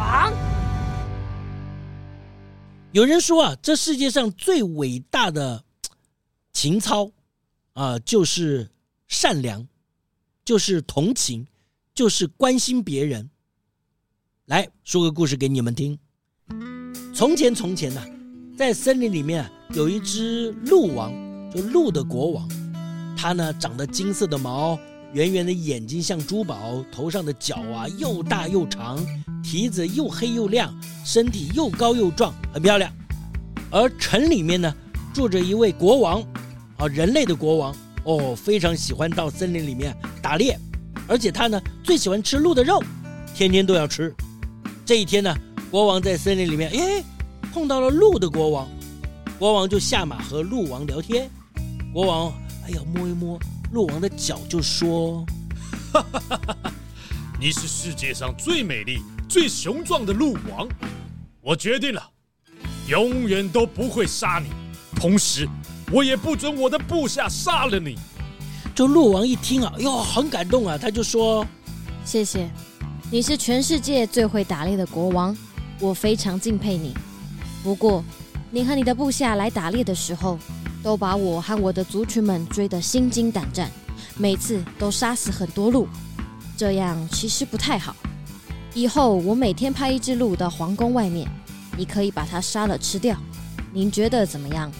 王，有人说啊，这世界上最伟大的情操啊，就是善良。就是同情，就是关心别人。来说个故事给你们听。从前，从前呢、在森林里面啊，有一只鹿王，就鹿的国王。他呢，长得金色的毛，圆圆的眼睛像珠宝，头上的角啊又大又长，蹄子又黑又亮，身体又高又壮，很漂亮。而城里面呢，住着一位国王，啊，人类的国王。哦，非常喜欢到森林里面打猎，而且他呢最喜欢吃鹿的肉，天天都要吃。这一天呢，国王在森林里面，哎，碰到了鹿的国王，国王就下马和鹿王聊天。国王哎呀摸一摸鹿王的脚，就说：“哈哈哈哈，你是世界上最美丽、最雄壮的鹿王，我决定了，永远都不会杀你，同时。”我也不准我的部下杀了你。这鹿王一听啊，哟，很感动啊，他就说：“谢谢，你是全世界最会打猎的国王，我非常敬佩你。不过，你和你的部下来打猎的时候，都把我和我的族群们追得心惊胆战，每次都杀死很多鹿，这样其实不太好。以后我每天派一只鹿到皇宫外面，你可以把它杀了吃掉。您觉得怎么样？”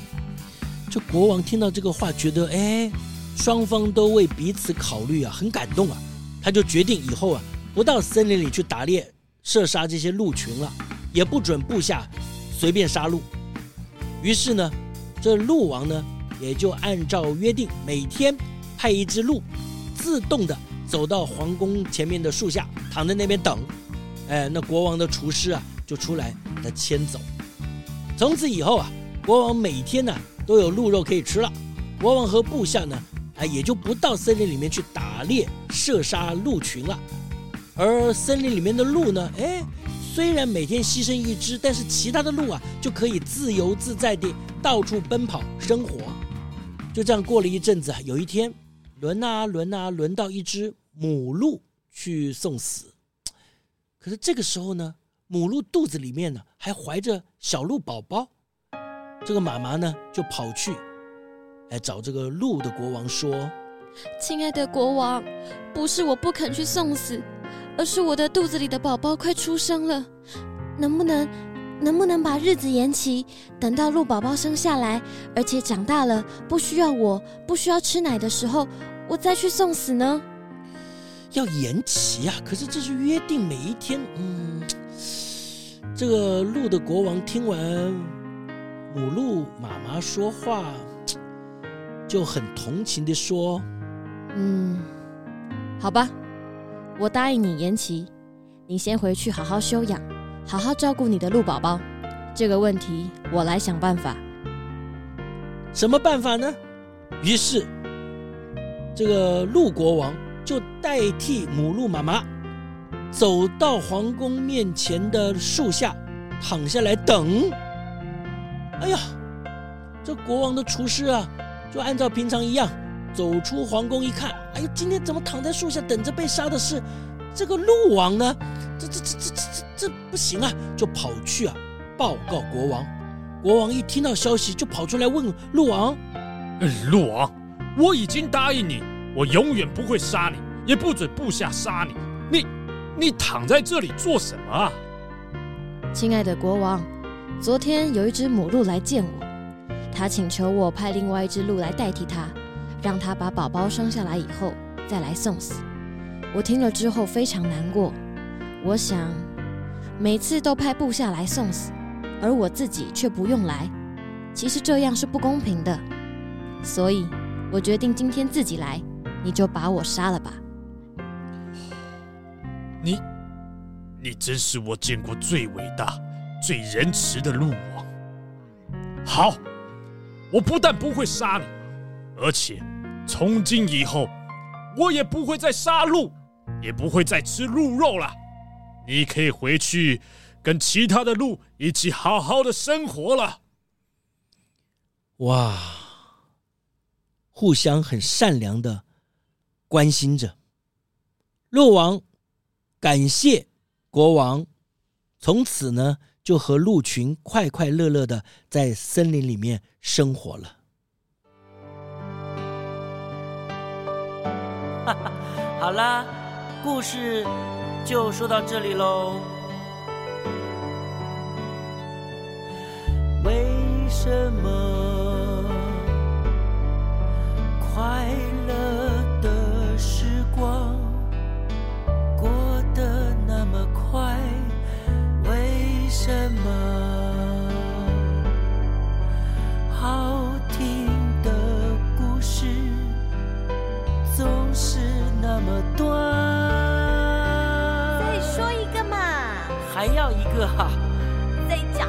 这国王听到这个话，觉得哎，双方都为彼此考虑啊，很感动啊。他就决定以后啊，不到森林里去打猎、射杀这些鹿群了，也不准部下随便杀鹿。于是呢，这鹿王呢，也就按照约定，每天派一只鹿自动的走到皇宫前面的树下，躺在那边等。哎，那国王的厨师啊，就出来把它牵走。从此以后啊，国王每天呢。都有鹿肉可以吃了，国王和部下呢，哎，也就不到森林里面去打猎、射杀鹿群了。而森林里面的鹿呢，哎，虽然每天牺牲一只，但是其他的鹿啊，就可以自由自在地到处奔跑生活。就这样过了一阵子，有一天，轮啊轮啊，轮到一只母鹿去送死。可是这个时候呢，母鹿肚子里面呢，还怀着小鹿宝宝。这个妈妈呢，就跑去来找这个鹿的国王说：“亲爱的国王，不是我不肯去送死，而是我的肚子里的宝宝快出生了，能不能，能不能把日子延期，等到鹿宝宝生下来，而且长大了，不需要我，不需要吃奶的时候，我再去送死呢？”要延期啊！可是这是约定，每一天，嗯，这个鹿的国王听完。母鹿妈妈说话就很同情的说：“嗯，好吧，我答应你延期，你先回去好好休养，好好照顾你的鹿宝宝。这个问题我来想办法。什么办法呢？于是，这个鹿国王就代替母鹿妈妈走到皇宫面前的树下，躺下来等。”哎呀，这国王的厨师啊，就按照平常一样走出皇宫一看，哎呦，今天怎么躺在树下等着被杀的是这个鹿王呢？这这这这这这这不行啊！就跑去啊报告国王。国王一听到消息，就跑出来问鹿王：“鹿王，我已经答应你，我永远不会杀你，也不准部下杀你。你你躺在这里做什么啊？”亲爱的国王。昨天有一只母鹿来见我，他请求我派另外一只鹿来代替他，让他把宝宝生下来以后再来送死。我听了之后非常难过，我想每次都派部下来送死，而我自己却不用来，其实这样是不公平的。所以，我决定今天自己来，你就把我杀了吧。你，你真是我见过最伟大、最仁慈的鹿王。好，我不但不会杀你，而且从今以后，我也不会再杀鹿，也不会再吃鹿肉了。你可以回去跟其他的鹿一起好好的生活了。哇，互相很善良的关心着。鹿王感谢国王，从此呢，就和鹿群快快乐乐的在森林里面生活了。哈哈，好啦，故事就说到这里喽。为什么总是那么短？再说一个嘛！还要一个哈？再讲